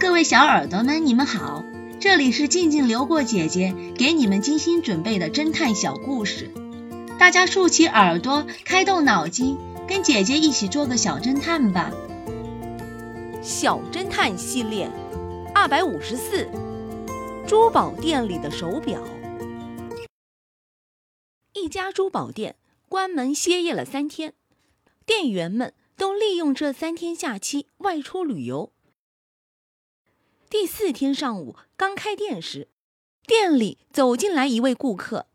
各位小耳朵们，你们好，这里是静静流过姐姐给你们精心准备的侦探小故事，大家竖起耳朵，开动脑筋，跟姐姐一起做个小侦探吧。小侦探系列二百五十四，珠宝店里的手表。一家珠宝店关门歇业了三天，店员们都利用这三天假期外出旅游。第四天上午刚开店时，店里走进来一位顾客，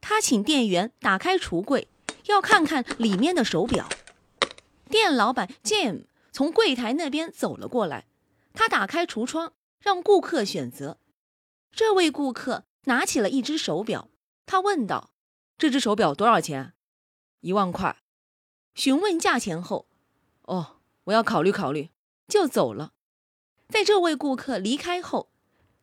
他请店员打开橱柜，要看看里面的手表。店老板 Jim 从柜台那边走了过来，他打开橱窗，让顾客选择。这位顾客拿起了一只手表，他问道：“这只手表多少钱？”“一万块。”询问价钱后，“哦，我要考虑考虑。”就走了。在这位顾客离开后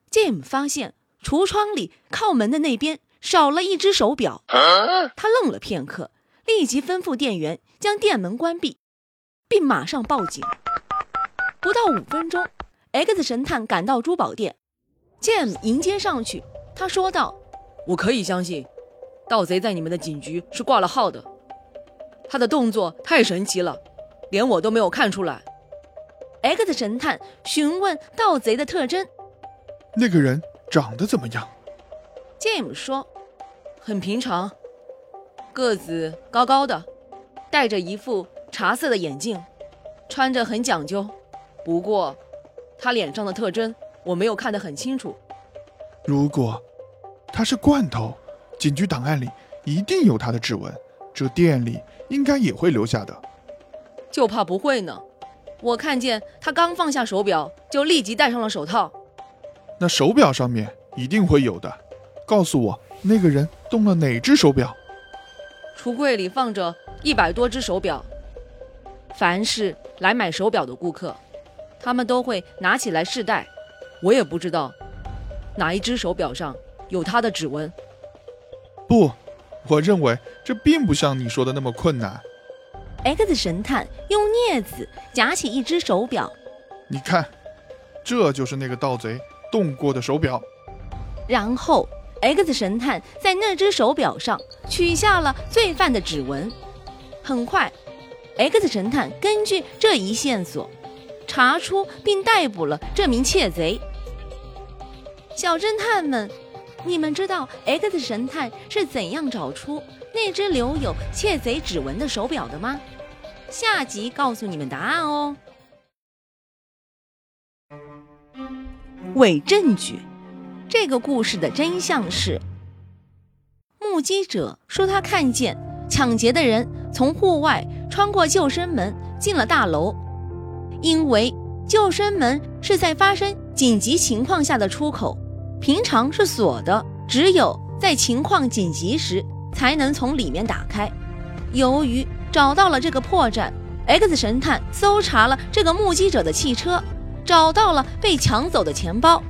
，Jim 发现橱窗里靠门的那边少了一只手表。他愣了片刻，立即吩咐店员将店门关闭，并马上报警。不到五分钟，X 神探赶到珠宝店，Jim 迎接上去。他说道：“我可以相信，盗贼在你们的警局是挂了号的。他的动作太神奇了，连我都没有看出来。” X 神探询问盗贼的特征：“那个人长得怎么样？”James 说：“很平常，个子高高的，戴着一副茶色的眼镜，穿着很讲究。不过，他脸上的特征我没有看得很清楚。如果他是罐头，警局档案里一定有他的指纹，这店里应该也会留下的。就怕不会呢。”我看见他刚放下手表，就立即戴上了手套。那手表上面一定会有的。告诉我，那个人动了哪只手表？橱柜里放着一百多只手表。凡是来买手表的顾客，他们都会拿起来试戴。我也不知道哪一只手表上有他的指纹。不，我认为这并不像你说的那么困难。X 神探用镊子夹起一只手表，你看，这就是那个盗贼动过的手表。然后，X 神探在那只手表上取下了罪犯的指纹。很快，X 神探根据这一线索，查出并逮捕了这名窃贼。小侦探们，你们知道 X 神探是怎样找出那只留有窃贼指纹的手表的吗？下集告诉你们答案哦。伪证据，这个故事的真相是：目击者说他看见抢劫的人从户外穿过救生门进了大楼，因为救生门是在发生紧急情况下的出口，平常是锁的，只有在情况紧急时才能从里面打开。由于找到了这个破绽，X 神探搜查了这个目击者的汽车，找到了被抢走的钱包，